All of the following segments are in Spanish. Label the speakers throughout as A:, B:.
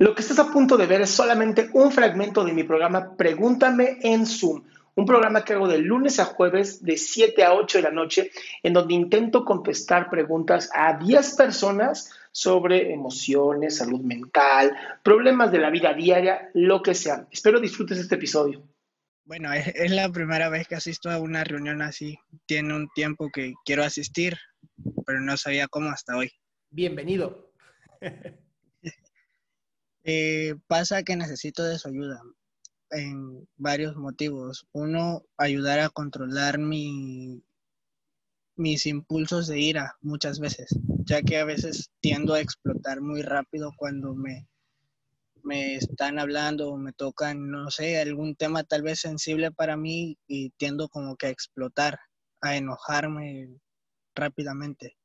A: Lo que estás a punto de ver es solamente un fragmento de mi programa Pregúntame en Zoom, un programa que hago de lunes a jueves de 7 a 8 de la noche, en donde intento contestar preguntas a 10 personas sobre emociones, salud mental, problemas de la vida diaria, lo que sea. Espero disfrutes este episodio.
B: Bueno, es, la primera vez que asisto a una reunión así. Tiene un tiempo que quiero asistir, pero no sabía cómo hasta hoy.
A: Bienvenido.
B: Eh, pasa que necesito de su ayuda en varios motivos. Uno, ayudar a controlar mi, mis impulsos de ira muchas veces, ya que a veces tiendo a explotar muy rápido cuando me, me están hablando o me tocan, no sé, algún tema tal vez sensible para mí y tiendo como que a explotar, a enojarme rápidamente.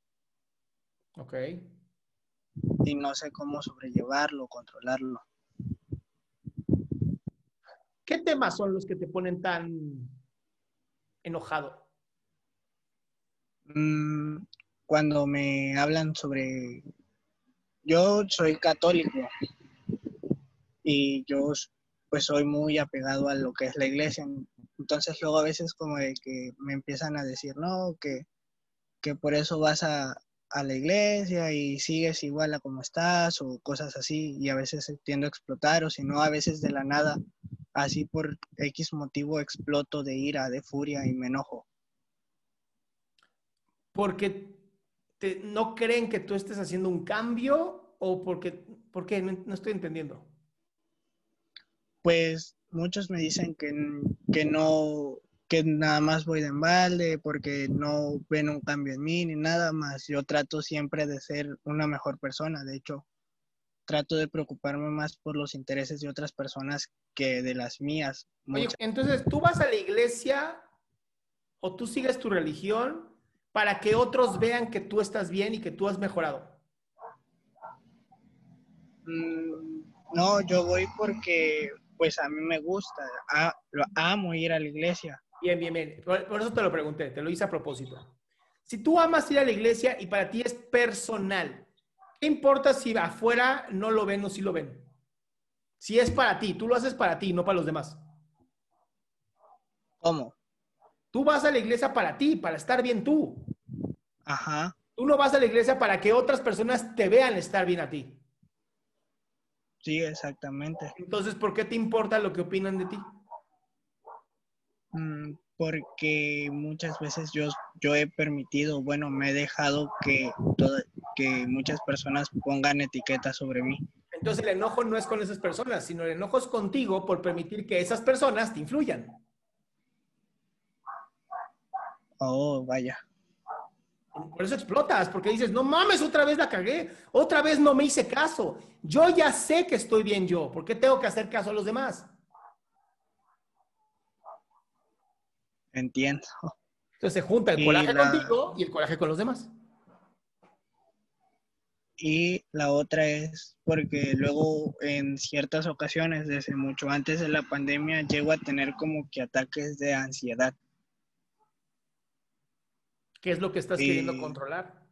A: Ok
B: y no sé cómo sobrellevarlo, controlarlo.
A: ¿Qué temas son los que te ponen tan enojado?
B: Mm, cuando me hablan sobre... Yo soy católico y yo pues soy muy apegado a lo que es la iglesia. Entonces luego a veces como de que me empiezan a decir, no, que, que por eso vas a, a la iglesia y sigues igual a como estás o cosas así y a veces tiendo a explotar o si no a veces de la nada así por X motivo exploto de ira, de furia y me enojo.
A: Porque no creen que tú estés haciendo un cambio o porque, ¿por qué? No, estoy entendiendo.
B: Pues muchos me dicen que, que no, que nada más voy de embalde porque no ven un cambio en mí ni nada más. Yo trato siempre de ser una mejor persona. De hecho, trato de preocuparme más por los intereses de otras personas que de las mías.
A: Oye, entonces, ¿tú vas a la iglesia o tú sigues tu religión para que otros vean que tú estás bien y que tú has mejorado?
B: Mm, no, yo voy porque pues a mí me gusta, lo amo ir a la iglesia.
A: Bien, bien, bien. Por, eso te lo pregunté, te lo hice a propósito. Si tú amas ir a la iglesia y para ti es personal, ¿qué importa si afuera no lo ven o si lo ven? Si es para ti, tú lo haces para ti, no para los demás.
B: ¿Cómo?
A: Tú vas a la iglesia para ti, para estar bien tú.
B: Ajá.
A: Tú no vas a la iglesia para que otras personas te vean estar bien a ti.
B: Sí, exactamente.
A: Entonces, ¿por qué te importa lo que opinan de ti?
B: Mm, porque muchas veces yo, yo he permitido, bueno, me he dejado que, que muchas personas pongan etiquetas sobre mí.
A: Entonces el enojo no es con esas personas, sino el enojo es contigo por permitir que esas personas te influyan.
B: Oh, vaya.
A: Por eso explotas, porque dices, no mames, otra vez la cagué, otra vvez no me hice caso. Yo ya sé que estoy bien yo, ¿por qué tengo que hacer caso a los demás?
B: Entiendo.
A: Entonces se junta el coraje contigo y el coraje con los demás.
B: Y la otra es porque luego en ciertas ocasiones, desde mucho antes de la pandemia, llego a tener como que ataques de ansiedad.
A: ¿Qué es lo que estás queriendo controlar?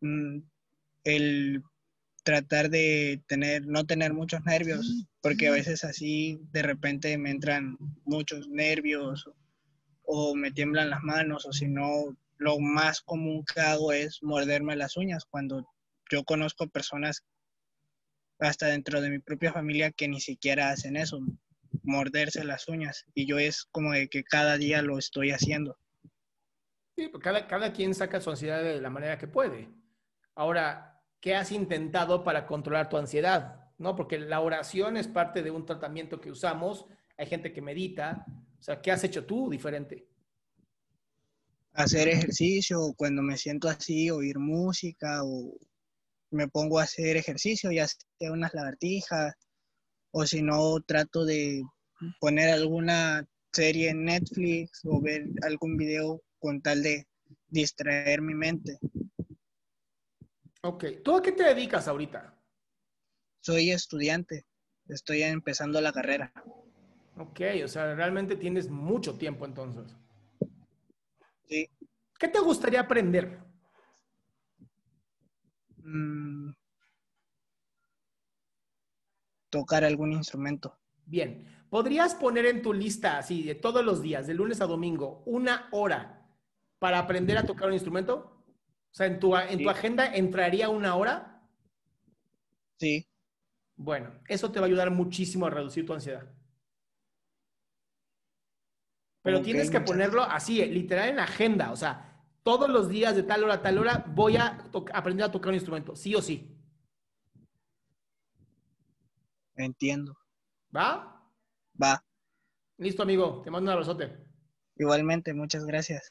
B: Mm, el tratar de tener, no tener muchos nervios, porque a veces así de repente me entran muchos nervios o, me tiemblan las manos, o si no, lo más común que hago es morderme las uñas cuando yo conozco personas hasta dentro de mi propia familia que ni siquiera hacen eso, morderse las uñas. Y yo es como de que cada día lo estoy haciendo.
A: Sí, pues cada, cada quien saca su ansiedad de la manera que puede. Ahora, ¿qué has intentado para controlar tu ansiedad? ¿No? Porque la oración es parte de un tratamiento que usamos. Hay gente que medita. O sea, ¿qué has hecho tú diferente?
B: Hacer ejercicio, cuando me siento así, oír música o me pongo a hacer ejercicio, ya sea unas lagartijas o si no trato de poner alguna serie en Netflix o ver algún video con tal de distraer mi mente.
A: Ok, ¿tú a qué te dedicas ahorita?
B: Soy estudiante, estoy empezando la carrera.
A: Ok, o sea, realmente tienes mucho tiempo entonces.
B: Sí.
A: ¿Qué te gustaría aprender?
B: Mm. tocar algún instrumento.
A: Bien, ¿podrías poner en tu lista, así, de todos los días, de lunes a domingo, una hora para aprender a tocar un instrumento? O sea, ¿en tu, en tu agenda entraría una hora?
B: Sí.
A: Bueno, eso te va a ayudar muchísimo a reducir tu ansiedad. Pero tienes que ponerlo así, literal en agenda. O sea, todos los días de tal hora a tal hora voy a aprender a tocar un instrumento, sí o sí.
B: Entiendo.
A: ¿Va?
B: Va.
A: Listo, amigo. Te mando un abrazote.
B: Igualmente, muchas gracias.